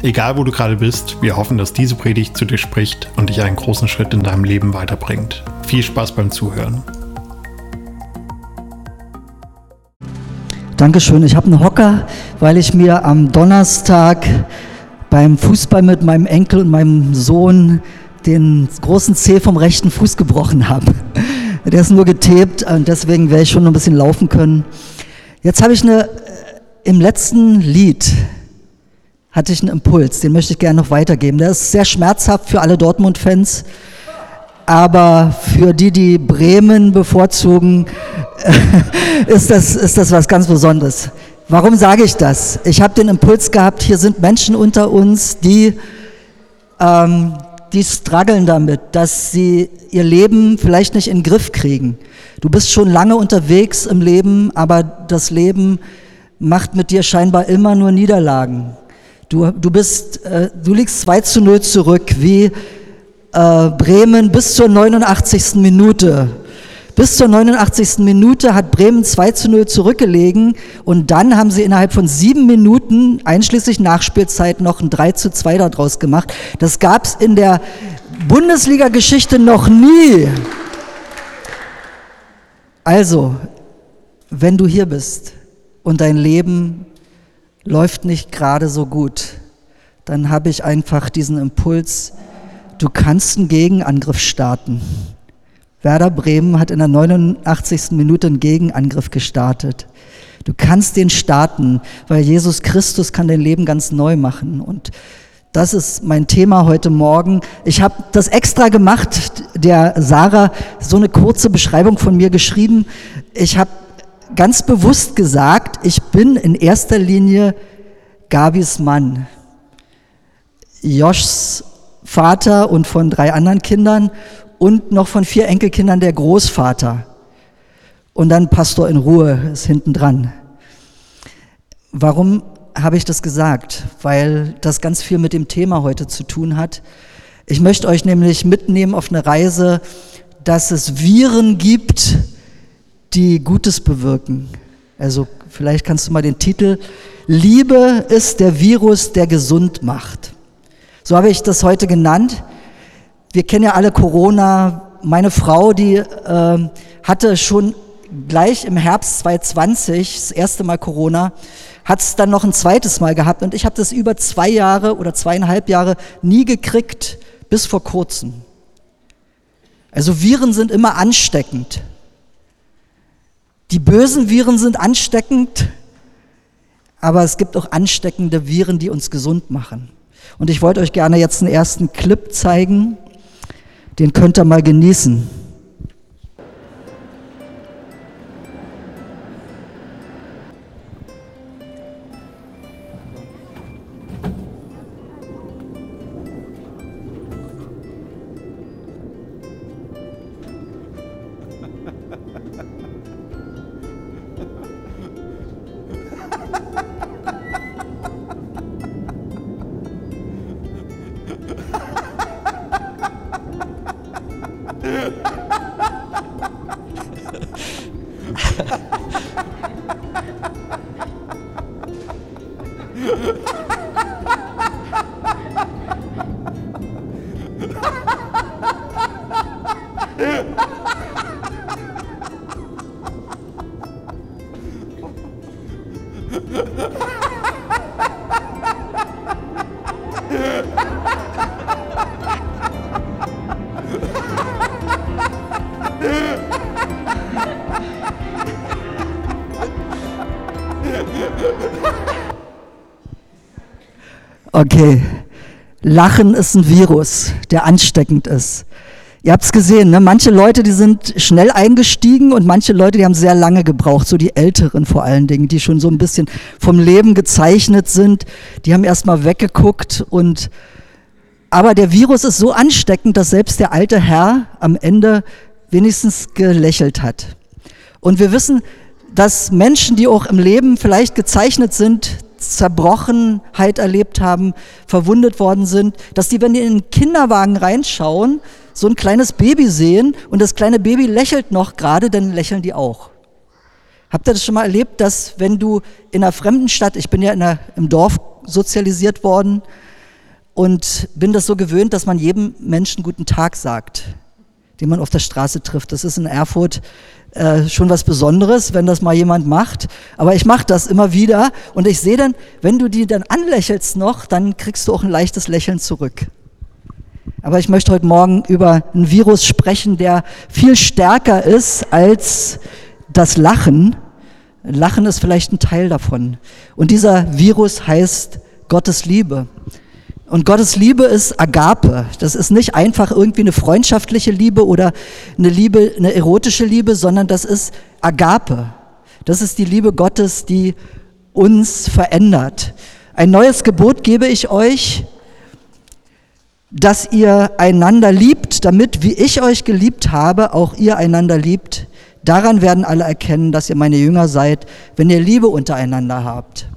Egal wo du gerade bist, wir hoffen, dass diese Predigt zu dir spricht und dich einen großen Schritt in deinem Leben weiterbringt. Viel Spaß beim Zuhören. Dankeschön. Ich habe einen Hocker, weil ich mir am Donnerstag beim Fußball mit meinem Enkel und meinem Sohn den großen Zeh vom rechten Fuß gebrochen habe. Der ist nur getebt und deswegen werde ich schon ein bisschen laufen können. Jetzt habe ich eine, äh, im letzten Lied hatte ich einen Impuls, den möchte ich gerne noch weitergeben. Der ist sehr schmerzhaft für alle Dortmund-Fans, aber für die, die Bremen bevorzugen, ist das, ist das was ganz Besonderes. Warum sage ich das? Ich habe den Impuls gehabt, hier sind Menschen unter uns, die, ähm, die strugglen damit, dass sie ihr Leben vielleicht nicht in den Griff kriegen. Du bist schon lange unterwegs im Leben, aber das Leben macht mit dir scheinbar immer nur Niederlagen. Du, du, bist, äh, du liegst 2 zu 0 zurück, wie äh, Bremen bis zur 89. Minute. Bis zur 89. Minute hat Bremen 2 zu 0 zurückgelegen und dann haben sie innerhalb von sieben Minuten, einschließlich Nachspielzeit, noch ein 3 zu 2 daraus gemacht. Das gab es in der Bundesliga-Geschichte noch nie. Also, wenn du hier bist und dein Leben läuft nicht gerade so gut, dann habe ich einfach diesen Impuls, du kannst einen Gegenangriff starten. Werder Bremen hat in der 89. Minute einen Gegenangriff gestartet. Du kannst den starten, weil Jesus Christus kann dein Leben ganz neu machen. Und das ist mein Thema heute Morgen. Ich habe das extra gemacht, der Sarah so eine kurze Beschreibung von mir geschrieben. Ich habe ganz bewusst gesagt, ich bin in erster Linie Gabis Mann, Joschs Vater und von drei anderen Kindern und noch von vier Enkelkindern der Großvater. Und dann Pastor in Ruhe ist hinten dran. Warum habe ich das gesagt? Weil das ganz viel mit dem Thema heute zu tun hat. Ich möchte euch nämlich mitnehmen auf eine Reise, dass es Viren gibt, die Gutes bewirken. Also vielleicht kannst du mal den Titel Liebe ist der Virus, der gesund macht. So habe ich das heute genannt. Wir kennen ja alle Corona. Meine Frau, die äh, hatte schon gleich im Herbst 2020 das erste Mal Corona, hat es dann noch ein zweites Mal gehabt und ich habe das über zwei Jahre oder zweieinhalb Jahre nie gekriegt, bis vor kurzem. Also Viren sind immer ansteckend. Die bösen Viren sind ansteckend, aber es gibt auch ansteckende Viren, die uns gesund machen. Und ich wollte euch gerne jetzt einen ersten Clip zeigen, den könnt ihr mal genießen. Okay, Lachen ist ein Virus, der ansteckend ist. Ihr habt es gesehen, ne? manche Leute, die sind schnell eingestiegen und manche Leute, die haben sehr lange gebraucht, so die Älteren vor allen Dingen, die schon so ein bisschen vom Leben gezeichnet sind, die haben erstmal weggeguckt und Aber der Virus ist so ansteckend, dass selbst der alte Herr am Ende wenigstens gelächelt hat. Und wir wissen, dass Menschen, die auch im Leben vielleicht gezeichnet sind, Zerbrochenheit erlebt haben, verwundet worden sind, dass die, wenn die in den Kinderwagen reinschauen, so ein kleines Baby sehen und das kleine Baby lächelt noch gerade, dann lächeln die auch. Habt ihr das schon mal erlebt, dass wenn du in einer fremden Stadt, ich bin ja einer, im Dorf sozialisiert worden und bin das so gewöhnt, dass man jedem Menschen guten Tag sagt, den man auf der Straße trifft. Das ist in Erfurt äh, schon was Besonderes, wenn das mal jemand macht. Aber ich mache das immer wieder und ich sehe dann, wenn du die dann anlächelst noch, dann kriegst du auch ein leichtes Lächeln zurück. Aber ich möchte heute Morgen über einen Virus sprechen, der viel stärker ist als das Lachen. Lachen ist vielleicht ein Teil davon. Und dieser Virus heißt Gottes Liebe. Und Gottes Liebe ist Agape. Das ist nicht einfach irgendwie eine freundschaftliche Liebe oder eine Liebe, eine erotische Liebe, sondern das ist Agape. Das ist die Liebe Gottes, die uns verändert. Ein neues Gebot gebe ich euch, dass ihr einander liebt, damit, wie ich euch geliebt habe, auch ihr einander liebt. Daran werden alle erkennen, dass ihr meine Jünger seid, wenn ihr Liebe untereinander habt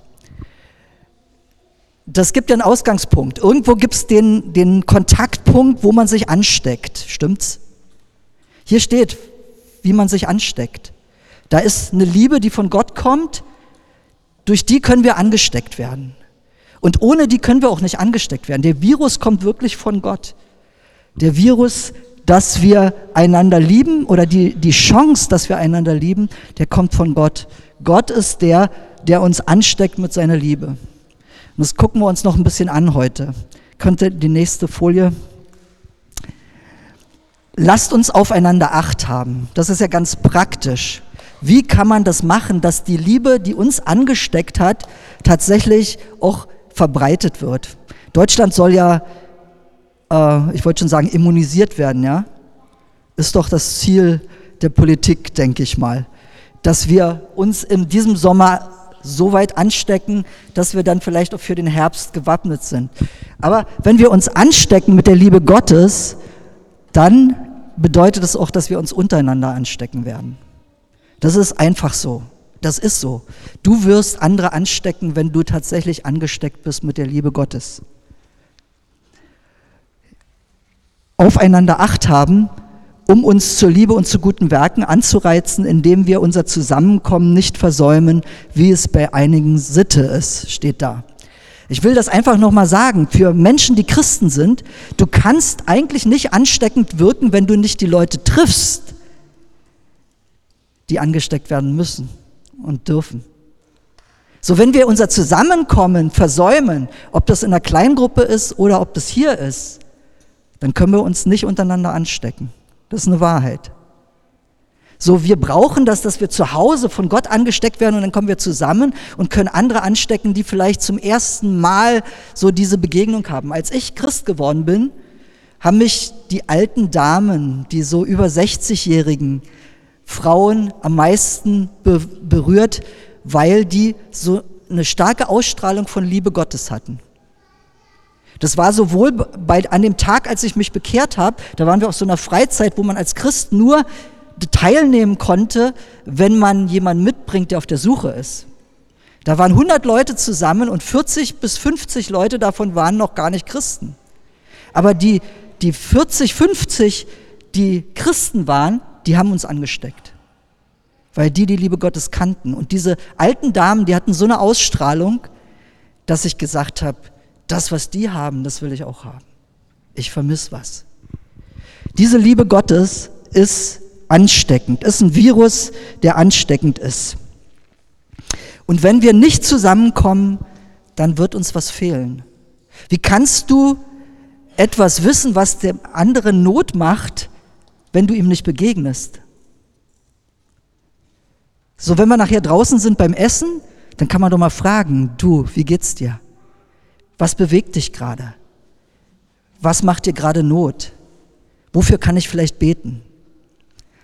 das gibt ja einen Ausgangspunkt. Irgendwo gibt es den, den Kontaktpunkt, wo man sich ansteckt. Stimmt's? Hier steht, wie man sich ansteckt. Da ist eine Liebe, die von Gott kommt, durch die können wir angesteckt werden. Und ohne die können wir auch nicht angesteckt werden. Der Virus kommt wirklich von Gott. Der Virus, dass wir einander lieben oder die, die Chance, dass wir einander lieben, der kommt von Gott. Gott ist der, der uns ansteckt mit seiner Liebe. Und das gucken wir uns noch ein bisschen an heute. Könnte die nächste Folie. Lasst uns aufeinander Acht haben. Das ist ja ganz praktisch. Wie kann man das machen, dass die Liebe, die uns angesteckt hat, tatsächlich auch verbreitet wird? Deutschland soll ja, äh, ich wollte schon sagen, immunisiert werden, ja? Ist doch das Ziel der Politik, denke ich mal. Dass wir uns in diesem Sommer so weit anstecken, dass wir dann vielleicht auch für den Herbst gewappnet sind. Aber wenn wir uns anstecken mit der Liebe Gottes, dann bedeutet es auch, dass wir uns untereinander anstecken werden. Das ist einfach so. Das ist so. Du wirst andere anstecken, wenn du tatsächlich angesteckt bist mit der Liebe Gottes. Aufeinander Acht haben um uns zur Liebe und zu guten Werken anzureizen, indem wir unser Zusammenkommen nicht versäumen, wie es bei einigen Sitte ist, steht da. Ich will das einfach nochmal sagen, für Menschen, die Christen sind, du kannst eigentlich nicht ansteckend wirken, wenn du nicht die Leute triffst, die angesteckt werden müssen und dürfen. So, wenn wir unser Zusammenkommen versäumen, ob das in einer Kleingruppe ist oder ob das hier ist, dann können wir uns nicht untereinander anstecken. Das ist eine Wahrheit. So, wir brauchen das, dass wir zu Hause von Gott angesteckt werden und dann kommen wir zusammen und können andere anstecken, die vielleicht zum ersten Mal so diese Begegnung haben. Als ich Christ geworden bin, haben mich die alten Damen, die so über 60-jährigen Frauen am meisten be berührt, weil die so eine starke Ausstrahlung von Liebe Gottes hatten. Das war sowohl bei, an dem Tag, als ich mich bekehrt habe, da waren wir auf so einer Freizeit, wo man als Christ nur teilnehmen konnte, wenn man jemanden mitbringt, der auf der Suche ist. Da waren 100 Leute zusammen und 40 bis 50 Leute davon waren noch gar nicht Christen. Aber die, die 40, 50, die Christen waren, die haben uns angesteckt. Weil die die Liebe Gottes kannten. Und diese alten Damen, die hatten so eine Ausstrahlung, dass ich gesagt habe, das, was die haben, das will ich auch haben. Ich vermisse was. Diese Liebe Gottes ist ansteckend, ist ein Virus, der ansteckend ist. Und wenn wir nicht zusammenkommen, dann wird uns was fehlen. Wie kannst du etwas wissen, was dem anderen Not macht, wenn du ihm nicht begegnest? So, wenn wir nachher draußen sind beim Essen, dann kann man doch mal fragen, du, wie geht's dir? Was bewegt dich gerade? Was macht dir gerade Not? Wofür kann ich vielleicht beten?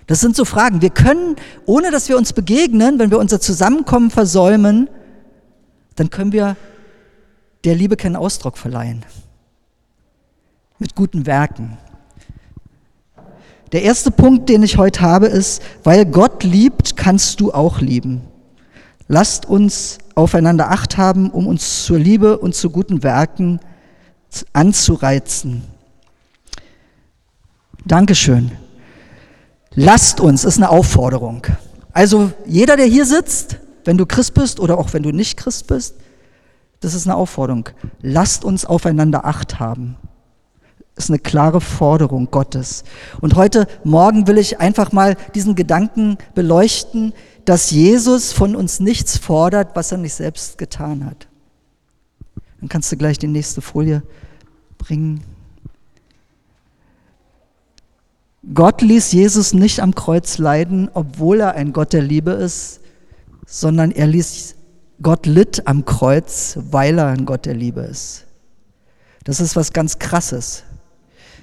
Das sind so Fragen. Wir können, ohne dass wir uns begegnen, wenn wir unser Zusammenkommen versäumen, dann können wir der Liebe keinen Ausdruck verleihen. mit guten Werken. Der erste Punkt, den ich heute habe, ist, weil Gott liebt, kannst du auch lieben. Lasst uns aufeinander acht haben, um uns zur Liebe und zu guten Werken anzureizen. Dankeschön. Lasst uns ist eine Aufforderung. Also jeder, der hier sitzt, wenn du Christ bist oder auch wenn du nicht Christ bist, das ist eine Aufforderung. Lasst uns aufeinander acht haben. Ist eine klare Forderung Gottes. Und heute Morgen will ich einfach mal diesen Gedanken beleuchten, dass Jesus von uns nichts fordert, was er nicht selbst getan hat. Dann kannst du gleich die nächste Folie bringen. Gott ließ Jesus nicht am Kreuz leiden, obwohl er ein Gott der Liebe ist, sondern er ließ Gott litt am Kreuz, weil er ein Gott der Liebe ist. Das ist was ganz Krasses.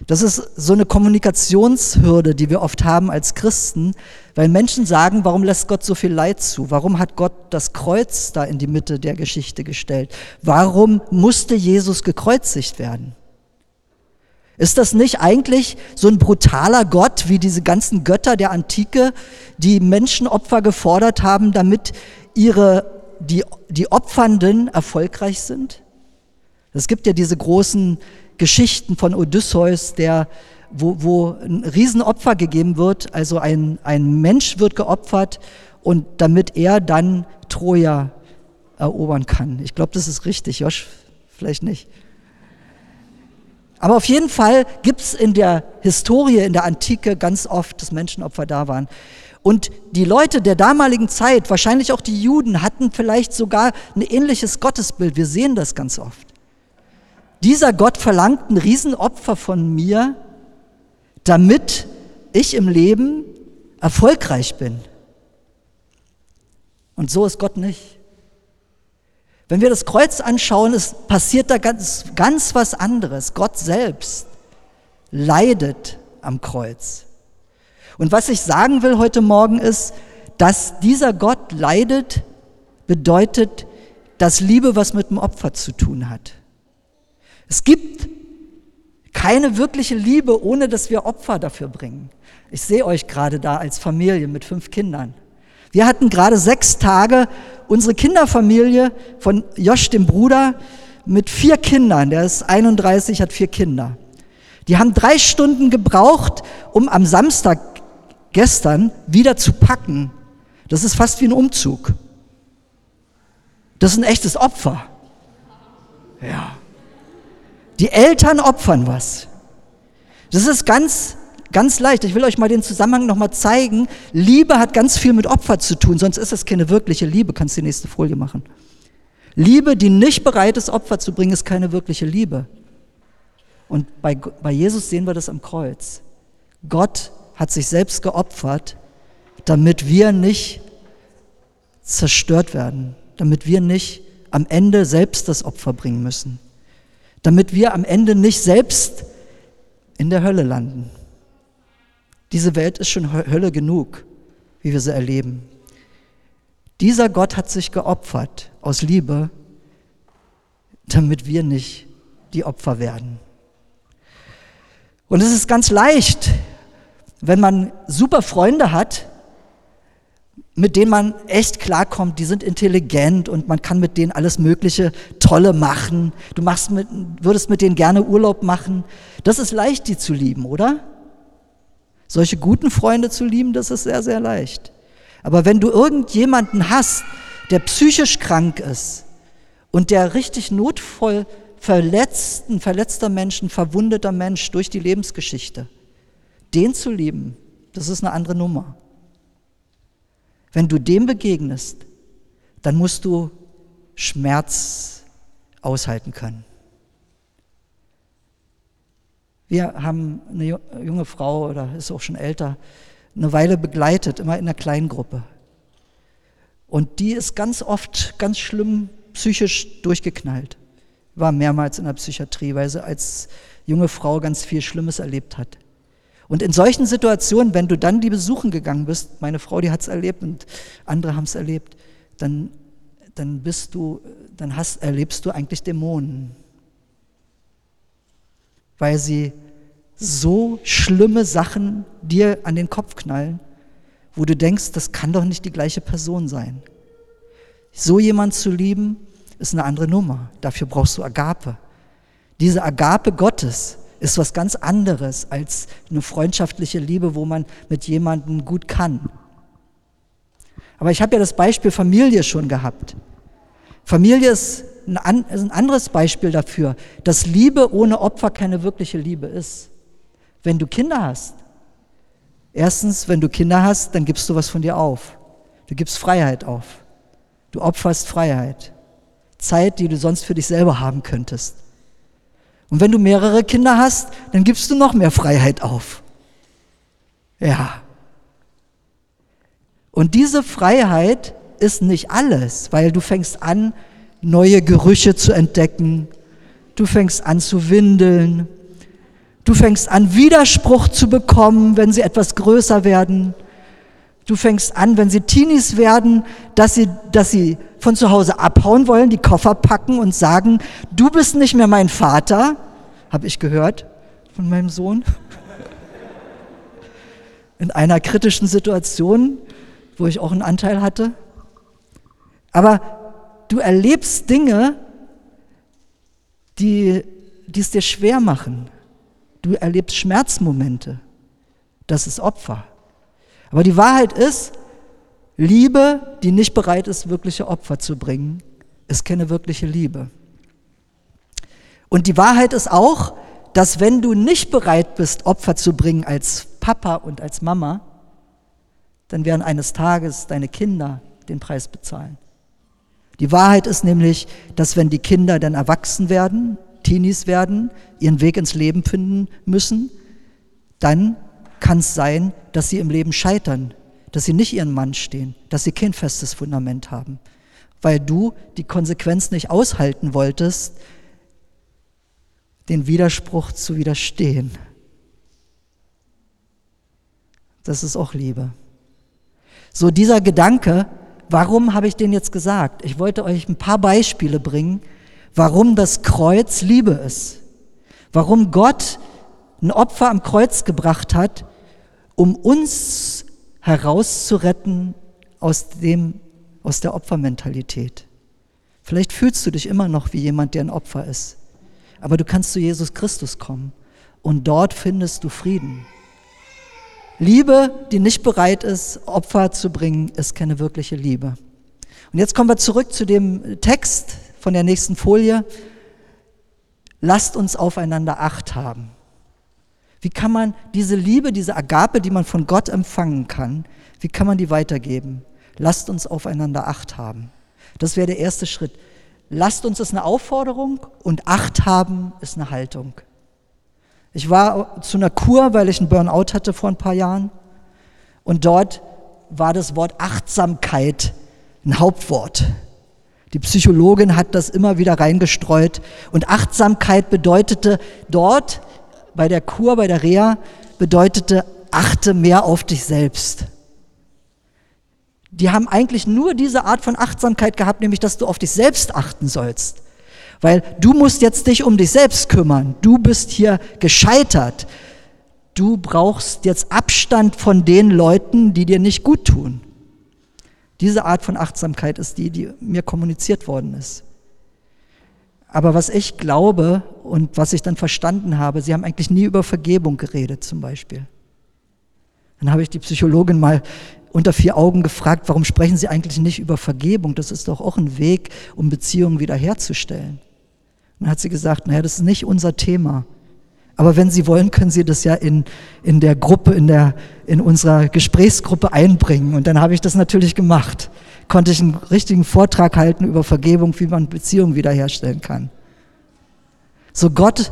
Das ist so eine Kommunikationshürde, die wir oft haben als Christen, weil Menschen sagen, warum lässt Gott so viel Leid zu? Warum hat Gott das Kreuz da in die Mitte der Geschichte gestellt? Warum musste Jesus gekreuzigt werden? Ist das nicht eigentlich so ein brutaler Gott wie diese ganzen Götter der Antike, die Menschenopfer gefordert haben, damit ihre, die, die Opfernden erfolgreich sind? Es gibt ja diese großen Geschichten von Odysseus, der, wo, wo ein Riesenopfer gegeben wird, also ein, ein Mensch wird geopfert und damit er dann Troja erobern kann. Ich glaube, das ist richtig, Josh, vielleicht nicht. Aber auf jeden Fall gibt es in der Historie, in der Antike ganz oft, dass Menschenopfer da waren. Und die Leute der damaligen Zeit, wahrscheinlich auch die Juden, hatten vielleicht sogar ein ähnliches Gottesbild. Wir sehen das ganz oft. Dieser Gott verlangt ein Riesenopfer von mir, damit ich im Leben erfolgreich bin. Und so ist Gott nicht. Wenn wir das Kreuz anschauen, ist, passiert da ganz, ganz was anderes. Gott selbst leidet am Kreuz. Und was ich sagen will heute Morgen ist, dass dieser Gott leidet, bedeutet, dass Liebe was mit dem Opfer zu tun hat. Es gibt keine wirkliche Liebe, ohne dass wir Opfer dafür bringen. Ich sehe euch gerade da als Familie mit fünf Kindern. Wir hatten gerade sechs Tage unsere Kinderfamilie von Josh, dem Bruder, mit vier Kindern. Der ist 31, hat vier Kinder. Die haben drei Stunden gebraucht, um am Samstag gestern wieder zu packen. Das ist fast wie ein Umzug. Das ist ein echtes Opfer. Ja. Die Eltern opfern was. Das ist ganz Ganz leicht. Ich will euch mal den Zusammenhang nochmal zeigen. Liebe hat ganz viel mit Opfer zu tun, sonst ist es keine wirkliche Liebe. Kannst die nächste Folie machen. Liebe, die nicht bereit ist, Opfer zu bringen, ist keine wirkliche Liebe. Und bei, bei Jesus sehen wir das am Kreuz. Gott hat sich selbst geopfert, damit wir nicht zerstört werden, damit wir nicht am Ende selbst das Opfer bringen müssen, damit wir am Ende nicht selbst in der Hölle landen. Diese Welt ist schon Hölle genug, wie wir sie erleben. Dieser Gott hat sich geopfert aus Liebe, damit wir nicht die Opfer werden. Und es ist ganz leicht, wenn man super Freunde hat, mit denen man echt klarkommt, die sind intelligent und man kann mit denen alles Mögliche Tolle machen. Du machst mit, würdest mit denen gerne Urlaub machen. Das ist leicht, die zu lieben, oder? Solche guten Freunde zu lieben, das ist sehr, sehr leicht. Aber wenn du irgendjemanden hast, der psychisch krank ist und der richtig notvoll verletzt, ein verletzter Mensch, ein verwundeter Mensch durch die Lebensgeschichte, den zu lieben, das ist eine andere Nummer. Wenn du dem begegnest, dann musst du Schmerz aushalten können. Wir haben eine junge Frau, oder ist auch schon älter, eine Weile begleitet, immer in einer kleinen Gruppe. Und die ist ganz oft ganz schlimm psychisch durchgeknallt. War mehrmals in der Psychiatrie, weil sie als junge Frau ganz viel Schlimmes erlebt hat. Und in solchen Situationen, wenn du dann die besuchen gegangen bist, meine Frau, die hat es erlebt und andere haben es erlebt, dann, dann bist du, dann hast, erlebst du eigentlich Dämonen. weil sie so schlimme Sachen dir an den Kopf knallen, wo du denkst, das kann doch nicht die gleiche Person sein. So jemand zu lieben, ist eine andere Nummer. Dafür brauchst du Agape. Diese Agape Gottes ist was ganz anderes als eine freundschaftliche Liebe, wo man mit jemandem gut kann. Aber ich habe ja das Beispiel Familie schon gehabt. Familie ist ein, ist ein anderes Beispiel dafür, dass Liebe ohne Opfer keine wirkliche Liebe ist. Wenn du Kinder hast, erstens, wenn du Kinder hast, dann gibst du was von dir auf. Du gibst Freiheit auf. Du opferst Freiheit. Zeit, die du sonst für dich selber haben könntest. Und wenn du mehrere Kinder hast, dann gibst du noch mehr Freiheit auf. Ja. Und diese Freiheit ist nicht alles, weil du fängst an, neue Gerüche zu entdecken. Du fängst an zu windeln. Du fängst an, Widerspruch zu bekommen, wenn sie etwas größer werden. Du fängst an, wenn sie Teenies werden, dass sie, dass sie von zu Hause abhauen wollen, die Koffer packen und sagen, du bist nicht mehr mein Vater, habe ich gehört von meinem Sohn. In einer kritischen Situation, wo ich auch einen Anteil hatte. Aber du erlebst Dinge, die, die es dir schwer machen. Du erlebst Schmerzmomente. Das ist Opfer. Aber die Wahrheit ist, Liebe, die nicht bereit ist, wirkliche Opfer zu bringen, ist keine wirkliche Liebe. Und die Wahrheit ist auch, dass wenn du nicht bereit bist, Opfer zu bringen als Papa und als Mama, dann werden eines Tages deine Kinder den Preis bezahlen. Die Wahrheit ist nämlich, dass wenn die Kinder dann erwachsen werden, Teenies werden, ihren Weg ins Leben finden müssen, dann kann es sein, dass sie im Leben scheitern, dass sie nicht ihren Mann stehen, dass sie kein festes Fundament haben, weil du die Konsequenz nicht aushalten wolltest, den Widerspruch zu widerstehen. Das ist auch Liebe. So dieser Gedanke, warum habe ich den jetzt gesagt? Ich wollte euch ein paar Beispiele bringen, warum das Kreuz Liebe ist. Warum Gott ein Opfer am Kreuz gebracht hat, um uns herauszuretten aus, dem, aus der Opfermentalität. Vielleicht fühlst du dich immer noch wie jemand, der ein Opfer ist. Aber du kannst zu Jesus Christus kommen und dort findest du Frieden. Liebe, die nicht bereit ist, Opfer zu bringen, ist keine wirkliche Liebe. Und jetzt kommen wir zurück zu dem Text von der nächsten Folie. Lasst uns aufeinander Acht haben. Wie kann man diese Liebe, diese Agape, die man von Gott empfangen kann, wie kann man die weitergeben? Lasst uns aufeinander Acht haben. Das wäre der erste Schritt. Lasst uns ist eine Aufforderung und Acht haben ist eine Haltung. Ich war zu einer Kur, weil ich einen Burnout hatte vor ein paar Jahren. Und dort war das Wort Achtsamkeit ein Hauptwort. Die Psychologin hat das immer wieder reingestreut. Und Achtsamkeit bedeutete dort bei der Kur, bei der Reha, bedeutete, achte mehr auf dich selbst die haben eigentlich nur diese Art von Achtsamkeit gehabt, nämlich dass du auf dich selbst achten sollst. Weil du musst jetzt dich um dich selbst kümmern. Du bist hier gescheitert. Du brauchst jetzt Abstand von den Leuten, die dir nicht gut tun. Diese Art von Achtsamkeit ist die, die mir kommuniziert worden ist. Aber was ich glaube und was ich dann verstanden habe, sie haben eigentlich nie über Vergebung geredet zum Beispiel. Dann habe ich die Psychologin mal unter vier Augen gefragt, warum sprechen Sie eigentlich nicht über Vergebung? Das ist doch auch ein Weg, um Beziehungen wiederherzustellen. Und dann hat sie gesagt, naja, das ist nicht unser Thema. Aber wenn Sie wollen, können Sie das ja in, in der Gruppe, in, der, in unserer Gesprächsgruppe einbringen. Und dann habe ich das natürlich gemacht. Konnte ich einen richtigen Vortrag halten über Vergebung, wie man Beziehungen wiederherstellen kann. So Gott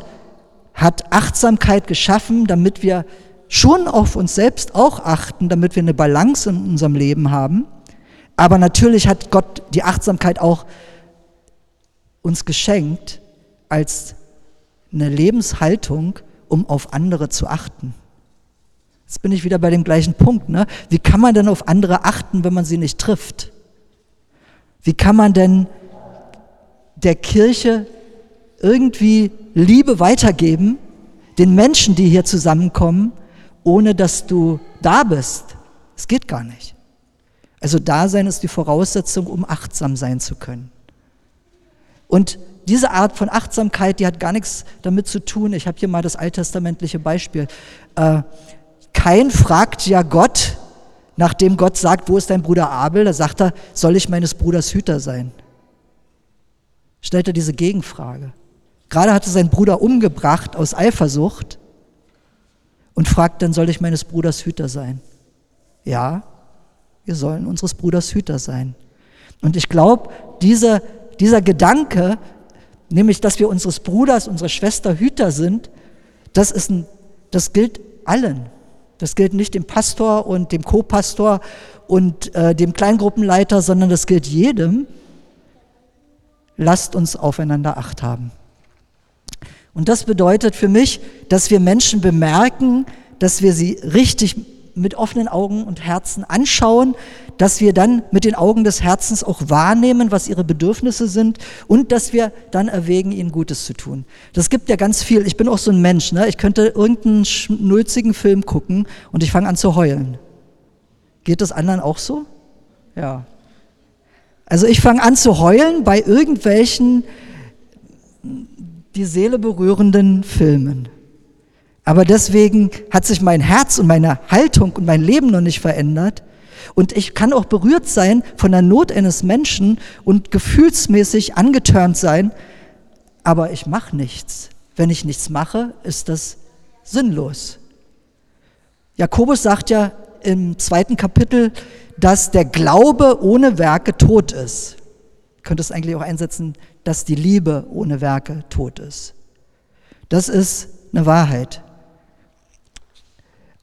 hat Achtsamkeit geschaffen, damit wir schon auf uns selbst auch achten, damit wir eine Balance in unserem Leben haben. Aber natürlich hat Gott die Achtsamkeit auch uns geschenkt als eine Lebenshaltung, um auf andere zu achten. Jetzt bin ich wieder bei dem gleichen Punkt. Ne? Wie kann man denn auf andere achten, wenn man sie nicht trifft? Wie kann man denn der Kirche irgendwie Liebe weitergeben, den Menschen, die hier zusammenkommen, ohne dass du da bist. Es geht gar nicht. Also Dasein ist die Voraussetzung, um achtsam sein zu können. Und diese Art von Achtsamkeit, die hat gar nichts damit zu tun. Ich habe hier mal das alttestamentliche Beispiel. Äh, kein fragt ja Gott, nachdem Gott sagt, wo ist dein Bruder Abel? Da sagt er, soll ich meines Bruders Hüter sein? Stellt er diese Gegenfrage. Gerade hat er seinen Bruder umgebracht aus Eifersucht und fragt dann, soll ich meines Bruders Hüter sein? Ja, wir sollen unseres Bruders Hüter sein. Und ich glaube, dieser, dieser Gedanke, nämlich, dass wir unseres Bruders, unserer Schwester Hüter sind, das, ist ein, das gilt allen. Das gilt nicht dem Pastor und dem Co-Pastor und äh, dem Kleingruppenleiter, sondern das gilt jedem. Lasst uns aufeinander acht haben. Und das bedeutet für mich, dass wir Menschen bemerken, dass wir sie richtig mit offenen Augen und Herzen anschauen, dass wir dann mit den Augen des Herzens auch wahrnehmen, was ihre Bedürfnisse sind und dass wir dann erwägen, ihnen Gutes zu tun. Das gibt ja ganz viel. Ich bin auch so ein Mensch. Ne? Ich könnte irgendeinen schnulzigen Film gucken und ich fange an zu heulen. Geht das anderen auch so? Ja. Also ich fange an zu heulen bei irgendwelchen die Seele berührenden Filmen. Aber deswegen hat sich mein Herz und meine Haltung und mein Leben noch nicht verändert. Und ich kann auch berührt sein von der Not eines Menschen und gefühlsmäßig angetörnt sein, aber ich mache nichts. Wenn ich nichts mache, ist das sinnlos. Jakobus sagt ja im zweiten Kapitel, dass der Glaube ohne Werke tot ist. Könnte es eigentlich auch einsetzen, dass die Liebe ohne Werke tot ist. Das ist eine Wahrheit.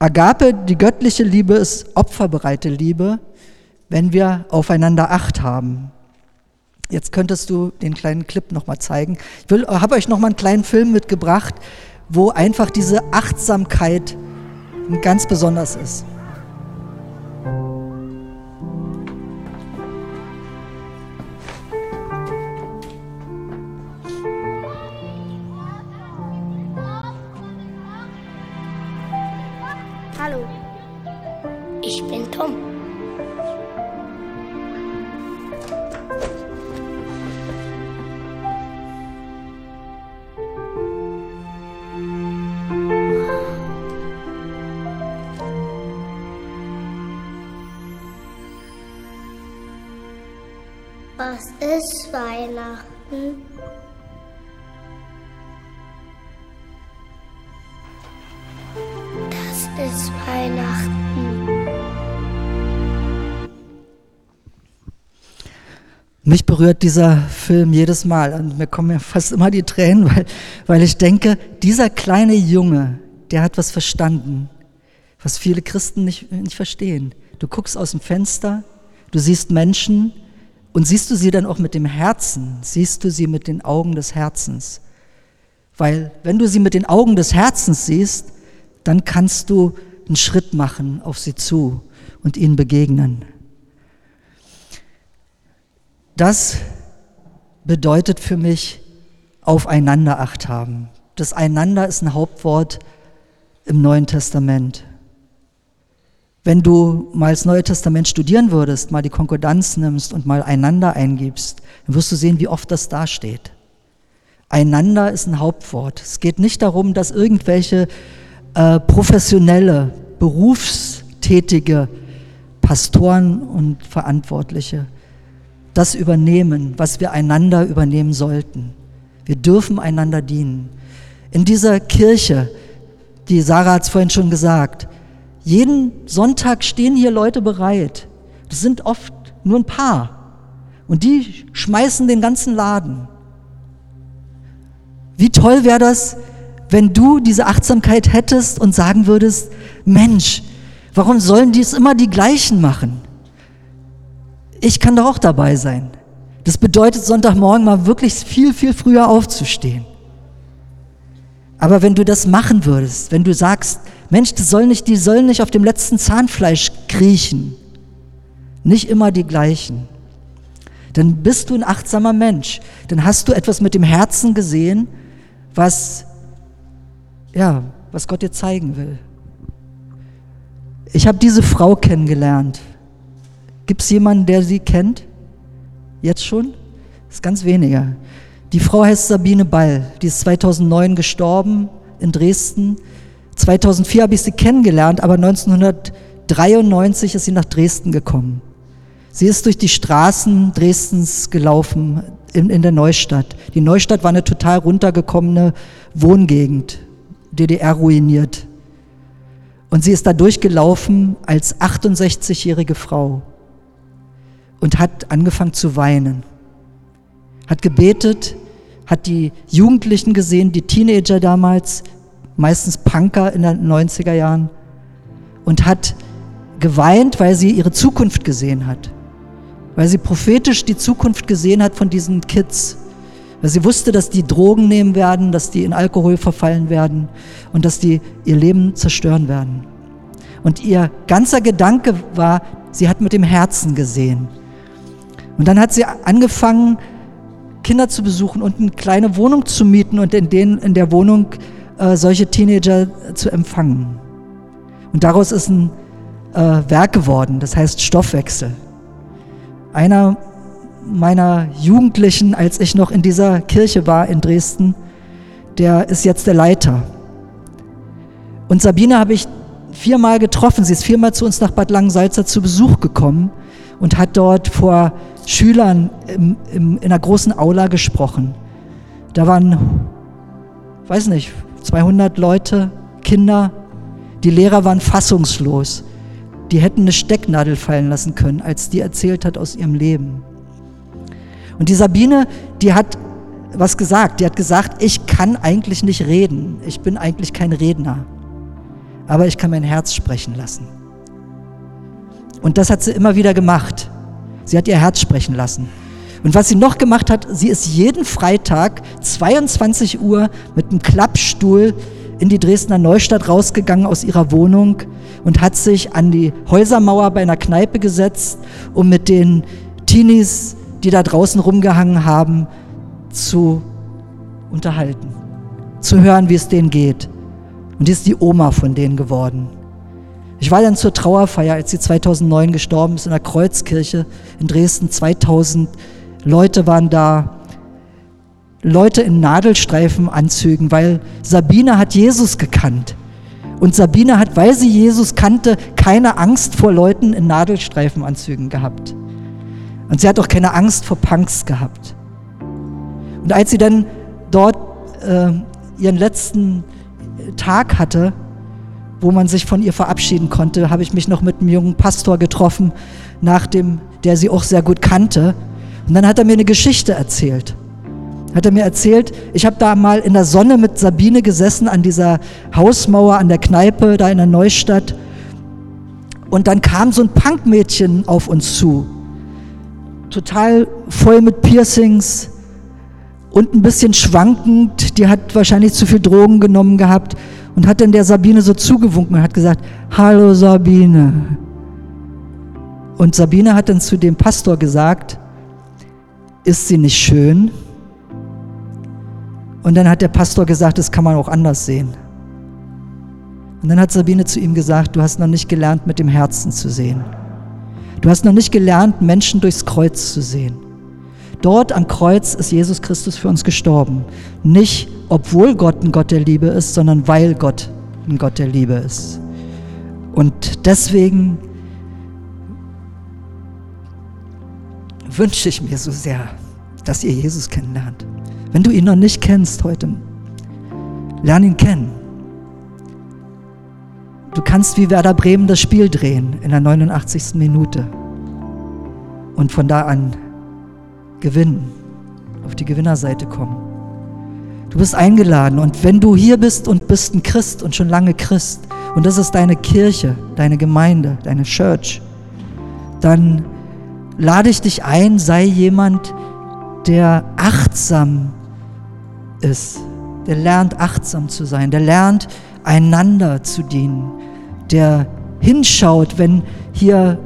Agape, die göttliche Liebe, ist opferbereite Liebe, wenn wir aufeinander Acht haben. Jetzt könntest du den kleinen Clip nochmal zeigen. Ich habe euch nochmal einen kleinen Film mitgebracht, wo einfach diese Achtsamkeit ganz besonders ist. Berührt dieser Film jedes Mal und mir kommen ja fast immer die Tränen, weil, weil ich denke, dieser kleine Junge, der hat was verstanden, was viele Christen nicht, nicht verstehen. Du guckst aus dem Fenster, du siehst Menschen, und siehst du sie dann auch mit dem Herzen, siehst du sie mit den Augen des Herzens. Weil wenn du sie mit den Augen des Herzens siehst, dann kannst du einen Schritt machen auf sie zu und ihnen begegnen. Das bedeutet für mich aufeinander Acht haben. Das Einander ist ein Hauptwort im Neuen Testament. Wenn du mal das Neue Testament studieren würdest, mal die Konkordanz nimmst und mal einander eingibst, dann wirst du sehen, wie oft das dasteht. Einander ist ein Hauptwort. Es geht nicht darum, dass irgendwelche äh, professionelle, berufstätige Pastoren und Verantwortliche das übernehmen, was wir einander übernehmen sollten. Wir dürfen einander dienen. In dieser Kirche, die Sarah hat es vorhin schon gesagt, jeden Sonntag stehen hier Leute bereit. Das sind oft nur ein paar. Und die schmeißen den ganzen Laden. Wie toll wäre das, wenn du diese Achtsamkeit hättest und sagen würdest, Mensch, warum sollen die es immer die gleichen machen? Ich kann doch auch dabei sein. Das bedeutet Sonntagmorgen mal wirklich viel, viel früher aufzustehen. Aber wenn du das machen würdest, wenn du sagst, Mensch, die sollen nicht, die sollen nicht auf dem letzten Zahnfleisch kriechen, nicht immer die gleichen, dann bist du ein achtsamer Mensch. Dann hast du etwas mit dem Herzen gesehen, was ja, was Gott dir zeigen will. Ich habe diese Frau kennengelernt. Gibt es jemanden, der sie kennt? Jetzt schon? Das ist ganz weniger. Die Frau heißt Sabine Ball. Die ist 2009 gestorben in Dresden. 2004 habe ich sie kennengelernt, aber 1993 ist sie nach Dresden gekommen. Sie ist durch die Straßen Dresdens gelaufen, in, in der Neustadt. Die Neustadt war eine total runtergekommene Wohngegend, DDR ruiniert. Und sie ist da durchgelaufen als 68-jährige Frau und hat angefangen zu weinen. Hat gebetet, hat die Jugendlichen gesehen, die Teenager damals, meistens Punker in den 90er Jahren, und hat geweint, weil sie ihre Zukunft gesehen hat weil sie prophetisch die Zukunft gesehen hat von diesen Kids. Weil sie wusste, dass die Drogen nehmen werden, dass die in Alkohol verfallen werden und dass die ihr Leben zerstören werden. Und ihr ganzer Gedanke war, sie hat mit dem Herzen gesehen. Und dann hat sie angefangen, Kinder zu besuchen und eine kleine Wohnung zu mieten und in, den, in der Wohnung äh, solche Teenager zu empfangen. Und daraus ist ein äh, Werk geworden, das heißt Stoffwechsel. Einer meiner Jugendlichen, als ich noch in dieser Kirche war in Dresden, der ist jetzt der Leiter. Und Sabine habe ich viermal getroffen. Sie ist viermal zu uns nach Bad Langensalza zu Besuch gekommen und hat dort vor Schülern im, im, in einer großen Aula gesprochen. Da waren, weiß nicht, 200 Leute, Kinder. Die Lehrer waren fassungslos die hätten eine Stecknadel fallen lassen können, als die erzählt hat aus ihrem Leben. Und die Sabine, die hat was gesagt. Die hat gesagt, ich kann eigentlich nicht reden. Ich bin eigentlich kein Redner. Aber ich kann mein Herz sprechen lassen. Und das hat sie immer wieder gemacht. Sie hat ihr Herz sprechen lassen. Und was sie noch gemacht hat, sie ist jeden Freitag 22 Uhr mit einem Klappstuhl in die Dresdner Neustadt rausgegangen aus ihrer Wohnung und hat sich an die Häusermauer bei einer Kneipe gesetzt, um mit den Teenies, die da draußen rumgehangen haben, zu unterhalten, zu hören, wie es denen geht. Und die ist die Oma von denen geworden. Ich war dann zur Trauerfeier, als sie 2009 gestorben ist, in der Kreuzkirche in Dresden. 2000 Leute waren da. Leute in Nadelstreifenanzügen, weil Sabine hat Jesus gekannt. Und Sabine hat, weil sie Jesus kannte, keine Angst vor Leuten in Nadelstreifenanzügen gehabt. Und sie hat auch keine Angst vor Punks gehabt. Und als sie dann dort äh, ihren letzten Tag hatte, wo man sich von ihr verabschieden konnte, habe ich mich noch mit einem jungen Pastor getroffen, nach dem, der sie auch sehr gut kannte. Und dann hat er mir eine Geschichte erzählt hat er mir erzählt, ich habe da mal in der Sonne mit Sabine gesessen an dieser Hausmauer, an der Kneipe da in der Neustadt. Und dann kam so ein Punkmädchen auf uns zu. Total voll mit Piercings und ein bisschen schwankend. Die hat wahrscheinlich zu viel Drogen genommen gehabt und hat dann der Sabine so zugewunken und hat gesagt, Hallo Sabine. Und Sabine hat dann zu dem Pastor gesagt, ist sie nicht schön? Und dann hat der Pastor gesagt, das kann man auch anders sehen. Und dann hat Sabine zu ihm gesagt, du hast noch nicht gelernt, mit dem Herzen zu sehen. Du hast noch nicht gelernt, Menschen durchs Kreuz zu sehen. Dort am Kreuz ist Jesus Christus für uns gestorben. Nicht, obwohl Gott ein Gott der Liebe ist, sondern weil Gott ein Gott der Liebe ist. Und deswegen wünsche ich mir so sehr, dass ihr Jesus kennenlernt. Wenn du ihn noch nicht kennst heute, lern ihn kennen. Du kannst wie Werder Bremen das Spiel drehen in der 89. Minute und von da an gewinnen, auf die Gewinnerseite kommen. Du bist eingeladen und wenn du hier bist und bist ein Christ und schon lange Christ und das ist deine Kirche, deine Gemeinde, deine Church, dann lade ich dich ein, sei jemand, der achtsam ist, der lernt achtsam zu sein, der lernt einander zu dienen, der hinschaut, wenn hier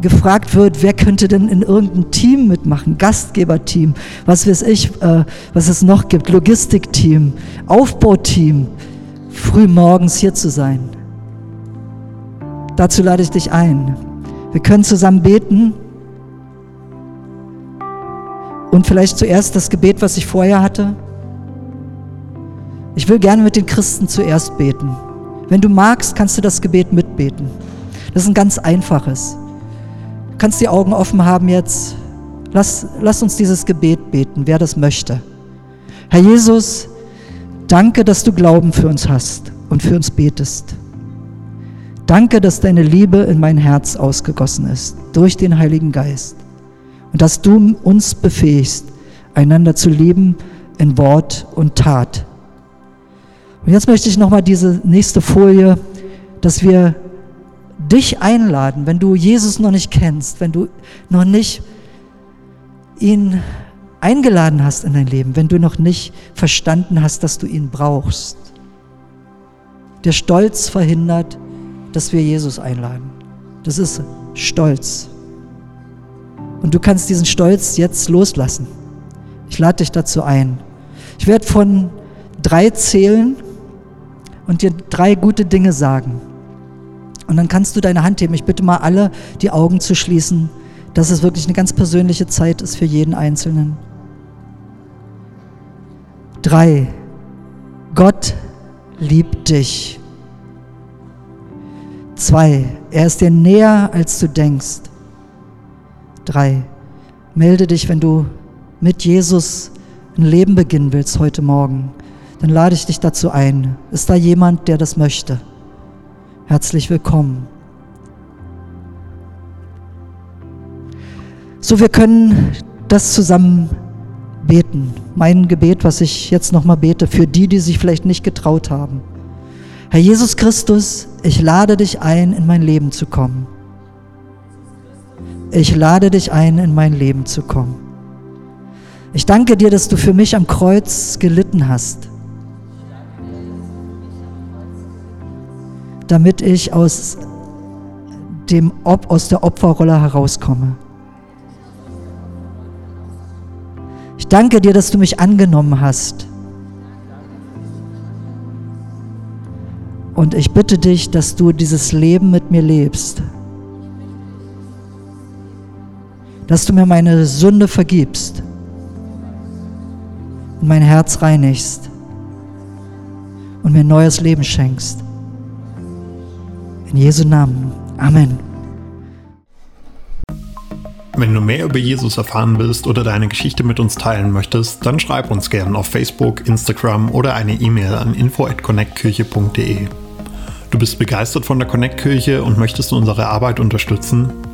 gefragt wird, wer könnte denn in irgendeinem Team mitmachen, Gastgeberteam, was weiß ich, äh, was es noch gibt, Logistikteam, Aufbauteam, früh morgens hier zu sein. Dazu lade ich dich ein. Wir können zusammen beten und vielleicht zuerst das Gebet, was ich vorher hatte. Ich will gerne mit den Christen zuerst beten. Wenn du magst, kannst du das Gebet mitbeten. Das ist ein ganz einfaches. Du kannst die Augen offen haben jetzt. Lass, lass uns dieses Gebet beten, wer das möchte. Herr Jesus, danke, dass du Glauben für uns hast und für uns betest. Danke, dass deine Liebe in mein Herz ausgegossen ist durch den Heiligen Geist und dass du uns befähigst, einander zu lieben in Wort und Tat. Und jetzt möchte ich nochmal diese nächste Folie, dass wir dich einladen, wenn du Jesus noch nicht kennst, wenn du noch nicht ihn eingeladen hast in dein Leben, wenn du noch nicht verstanden hast, dass du ihn brauchst. Der Stolz verhindert, dass wir Jesus einladen. Das ist Stolz. Und du kannst diesen Stolz jetzt loslassen. Ich lade dich dazu ein. Ich werde von drei zählen und dir drei gute Dinge sagen. Und dann kannst du deine Hand heben. Ich bitte mal alle, die Augen zu schließen, dass es wirklich eine ganz persönliche Zeit ist für jeden Einzelnen. Drei. Gott liebt dich. Zwei. Er ist dir näher, als du denkst. 3. Melde dich, wenn du mit Jesus ein Leben beginnen willst heute Morgen. Dann lade ich dich dazu ein. Ist da jemand, der das möchte? Herzlich willkommen. So, wir können das zusammen beten. Mein Gebet, was ich jetzt nochmal bete, für die, die sich vielleicht nicht getraut haben. Herr Jesus Christus, ich lade dich ein, in mein Leben zu kommen. Ich lade dich ein, in mein Leben zu kommen. Ich danke dir, dass du für mich am Kreuz gelitten hast, damit ich aus, dem, aus der Opferrolle herauskomme. Ich danke dir, dass du mich angenommen hast. Und ich bitte dich, dass du dieses Leben mit mir lebst. dass du mir meine Sünde vergibst und mein Herz reinigst und mir neues Leben schenkst. In Jesu Namen. Amen. Wenn du mehr über Jesus erfahren willst oder deine Geschichte mit uns teilen möchtest, dann schreib uns gerne auf Facebook, Instagram oder eine E-Mail an info@connectkirche.de. Du bist begeistert von der Connect Kirche und möchtest unsere Arbeit unterstützen?